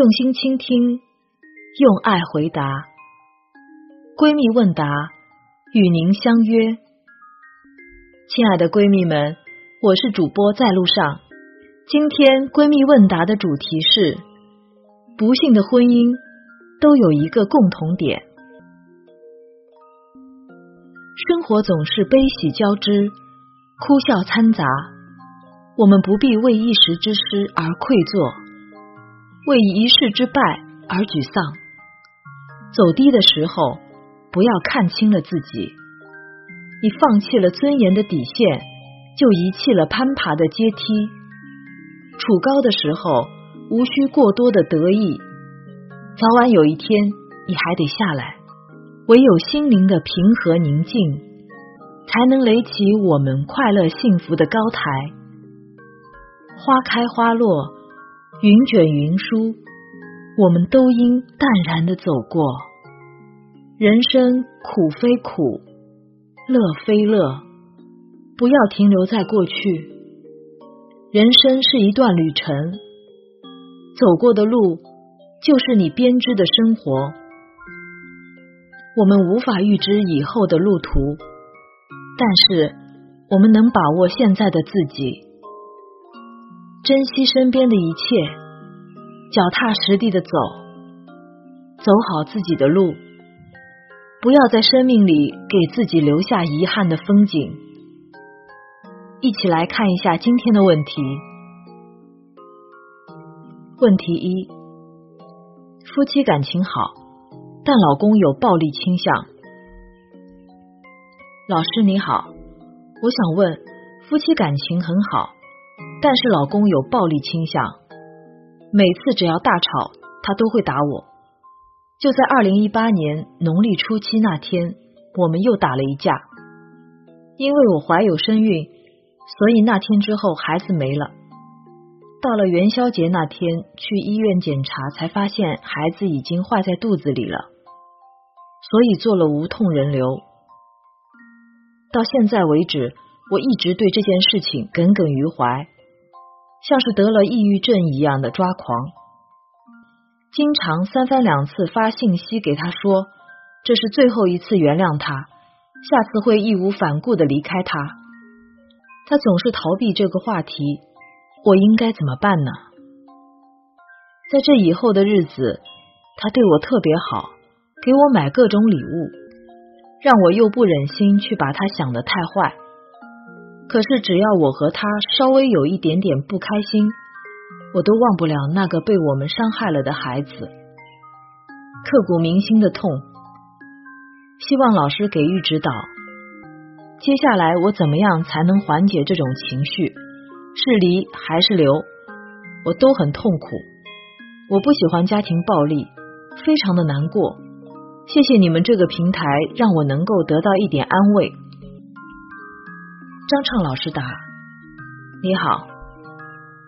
用心倾听，用爱回答。闺蜜问答，与您相约。亲爱的闺蜜们，我是主播在路上。今天闺蜜问答的主题是：不幸的婚姻都有一个共同点，生活总是悲喜交织，哭笑掺杂。我们不必为一时之失而愧疚，为一世之败而沮丧。走低的时候，不要看清了自己。你放弃了尊严的底线，就遗弃了攀爬的阶梯。处高的时候，无需过多的得意，早晚有一天你还得下来。唯有心灵的平和宁静，才能垒起我们快乐幸福的高台。花开花落，云卷云舒，我们都应淡然的走过。人生苦非苦，乐非乐，不要停留在过去。人生是一段旅程，走过的路就是你编织的生活。我们无法预知以后的路途，但是我们能把握现在的自己，珍惜身边的一切，脚踏实地的走，走好自己的路，不要在生命里给自己留下遗憾的风景。一起来看一下今天的问题。问题一：夫妻感情好，但老公有暴力倾向。老师你好，我想问，夫妻感情很好，但是老公有暴力倾向，每次只要大吵，他都会打我。就在二零一八年农历初七那天，我们又打了一架，因为我怀有身孕。所以那天之后，孩子没了。到了元宵节那天，去医院检查，才发现孩子已经坏在肚子里了，所以做了无痛人流。到现在为止，我一直对这件事情耿耿于怀，像是得了抑郁症一样的抓狂，经常三番两次发信息给他说，这是最后一次原谅他，下次会义无反顾的离开他。他总是逃避这个话题，我应该怎么办呢？在这以后的日子，他对我特别好，给我买各种礼物，让我又不忍心去把他想的太坏。可是只要我和他稍微有一点点不开心，我都忘不了那个被我们伤害了的孩子，刻骨铭心的痛。希望老师给予指导。接下来我怎么样才能缓解这种情绪？是离还是留？我都很痛苦。我不喜欢家庭暴力，非常的难过。谢谢你们这个平台，让我能够得到一点安慰。张畅老师答：你好，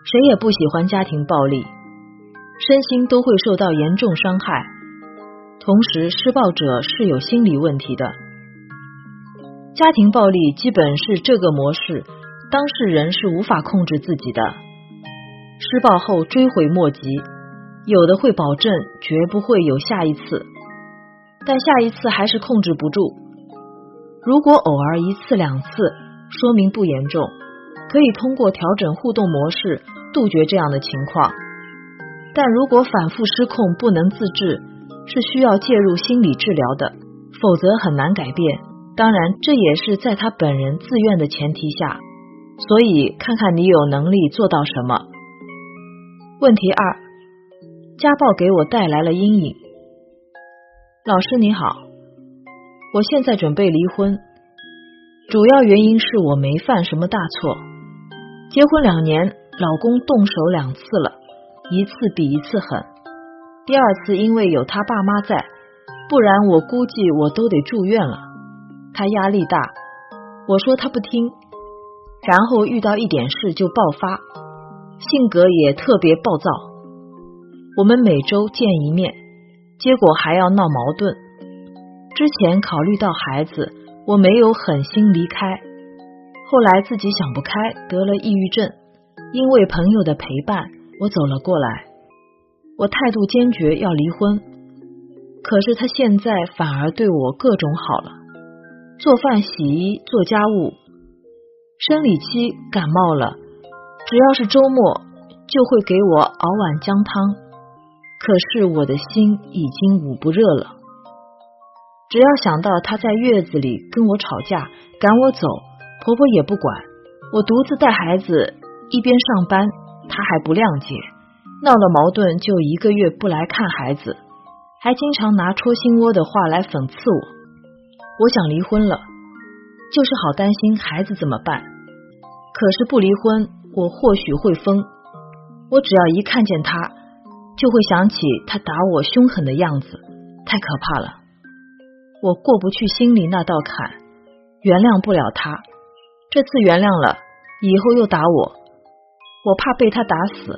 谁也不喜欢家庭暴力，身心都会受到严重伤害。同时，施暴者是有心理问题的。家庭暴力基本是这个模式，当事人是无法控制自己的。施暴后追悔莫及，有的会保证绝不会有下一次，但下一次还是控制不住。如果偶尔一次两次，说明不严重，可以通过调整互动模式杜绝这样的情况。但如果反复失控不能自制，是需要介入心理治疗的，否则很难改变。当然，这也是在他本人自愿的前提下，所以看看你有能力做到什么。问题二，家暴给我带来了阴影。老师你好，我现在准备离婚，主要原因是我没犯什么大错。结婚两年，老公动手两次了，一次比一次狠。第二次因为有他爸妈在，不然我估计我都得住院了。他压力大，我说他不听，然后遇到一点事就爆发，性格也特别暴躁。我们每周见一面，结果还要闹矛盾。之前考虑到孩子，我没有狠心离开。后来自己想不开，得了抑郁症，因为朋友的陪伴，我走了过来。我态度坚决要离婚，可是他现在反而对我各种好了，做饭、洗衣、做家务。生理期感冒了，只要是周末就会给我熬碗姜汤。可是我的心已经捂不热了，只要想到他在月子里跟我吵架，赶我走，婆婆也不管，我独自带孩子，一边上班，他还不谅解。闹了矛盾就一个月不来看孩子，还经常拿戳心窝的话来讽刺我。我想离婚了，就是好担心孩子怎么办。可是不离婚，我或许会疯。我只要一看见他，就会想起他打我凶狠的样子，太可怕了。我过不去心里那道坎，原谅不了他。这次原谅了，以后又打我，我怕被他打死。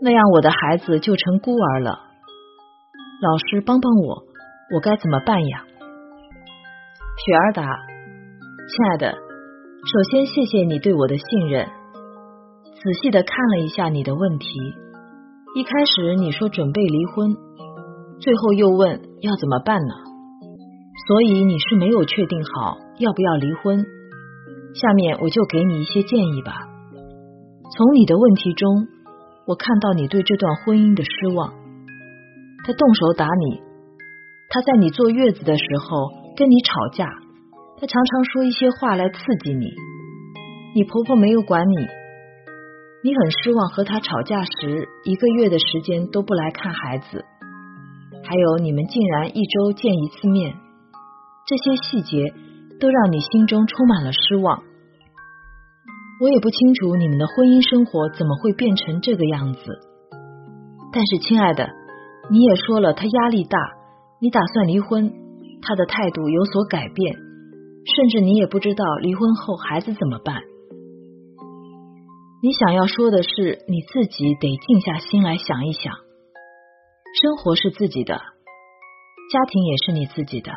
那样我的孩子就成孤儿了。老师帮帮我，我该怎么办呀？雪儿答：亲爱的，首先谢谢你对我的信任。仔细的看了一下你的问题，一开始你说准备离婚，最后又问要怎么办呢？所以你是没有确定好要不要离婚。下面我就给你一些建议吧。从你的问题中。我看到你对这段婚姻的失望，他动手打你，他在你坐月子的时候跟你吵架，他常常说一些话来刺激你。你婆婆没有管你，你很失望。和他吵架时，一个月的时间都不来看孩子，还有你们竟然一周见一次面，这些细节都让你心中充满了失望。我也不清楚你们的婚姻生活怎么会变成这个样子，但是亲爱的，你也说了他压力大，你打算离婚，他的态度有所改变，甚至你也不知道离婚后孩子怎么办。你想要说的是，你自己得静下心来想一想，生活是自己的，家庭也是你自己的，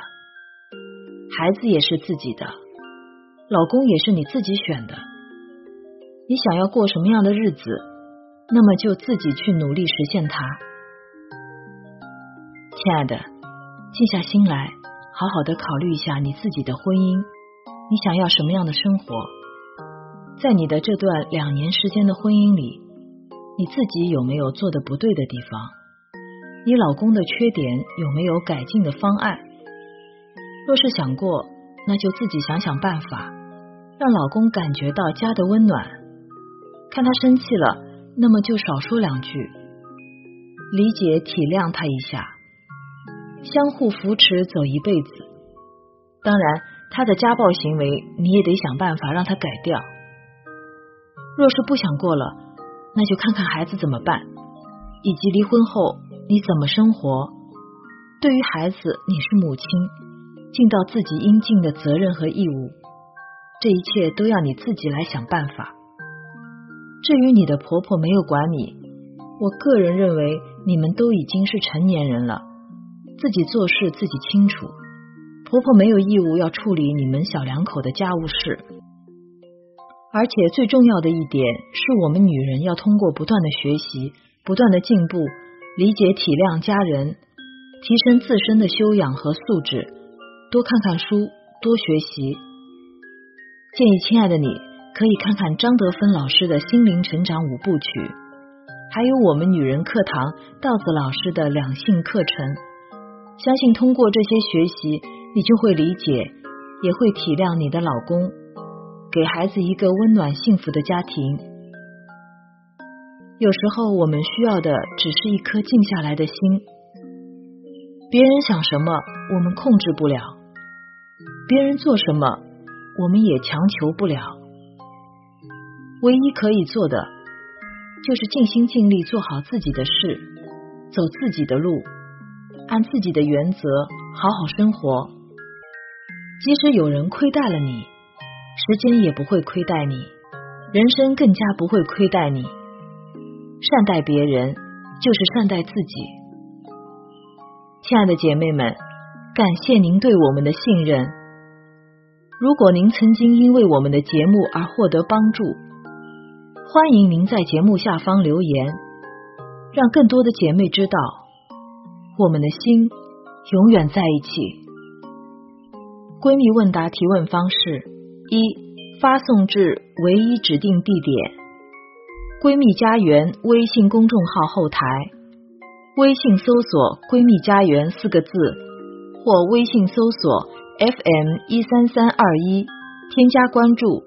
孩子也是自己的，老公也是你自己选的。你想要过什么样的日子，那么就自己去努力实现它。亲爱的，静下心来，好好的考虑一下你自己的婚姻，你想要什么样的生活？在你的这段两年时间的婚姻里，你自己有没有做的不对的地方？你老公的缺点有没有改进的方案？若是想过，那就自己想想办法，让老公感觉到家的温暖。看他生气了，那么就少说两句，理解体谅他一下，相互扶持走一辈子。当然，他的家暴行为你也得想办法让他改掉。若是不想过了，那就看看孩子怎么办，以及离婚后你怎么生活。对于孩子，你是母亲，尽到自己应尽的责任和义务。这一切都要你自己来想办法。至于你的婆婆没有管你，我个人认为你们都已经是成年人了，自己做事自己清楚。婆婆没有义务要处理你们小两口的家务事，而且最重要的一点是我们女人要通过不断的学习、不断的进步，理解体谅家人，提升自身的修养和素质，多看看书，多学习。建议亲爱的你。可以看看张德芬老师的心灵成长五部曲，还有我们女人课堂稻子老师的两性课程。相信通过这些学习，你就会理解，也会体谅你的老公，给孩子一个温暖幸福的家庭。有时候我们需要的只是一颗静下来的心。别人想什么，我们控制不了；别人做什么，我们也强求不了。唯一可以做的，就是尽心尽力做好自己的事，走自己的路，按自己的原则好好生活。即使有人亏待了你，时间也不会亏待你，人生更加不会亏待你。善待别人，就是善待自己。亲爱的姐妹们，感谢您对我们的信任。如果您曾经因为我们的节目而获得帮助，欢迎您在节目下方留言。让更多的姐妹知道，我们的心永远在一起。闺蜜问答提问方式：一、发送至唯一指定地点“闺蜜家园”微信公众号后台，微信搜索“闺蜜家园”四个字，或微信搜索 “FM 一三三二一”，添加关注，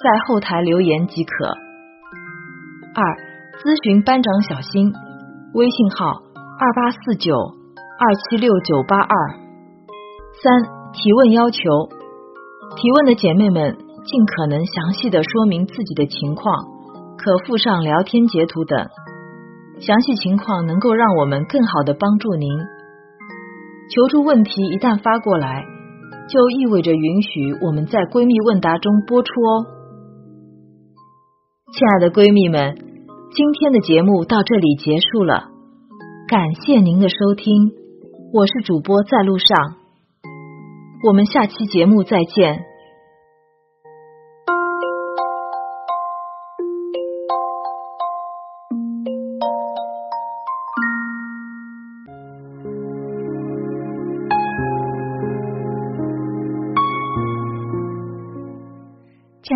在后台留言即可。二。咨询班长小新，微信号二八四九二七六九八二。三提问要求，提问的姐妹们尽可能详细的说明自己的情况，可附上聊天截图等，详细情况能够让我们更好的帮助您。求助问题一旦发过来，就意味着允许我们在闺蜜问答中播出哦。亲爱的闺蜜们。今天的节目到这里结束了，感谢您的收听，我是主播在路上，我们下期节目再见。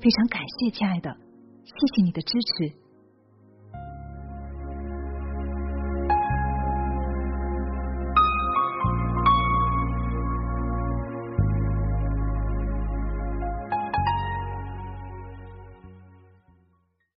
非常感谢，亲爱的，谢谢你的支持。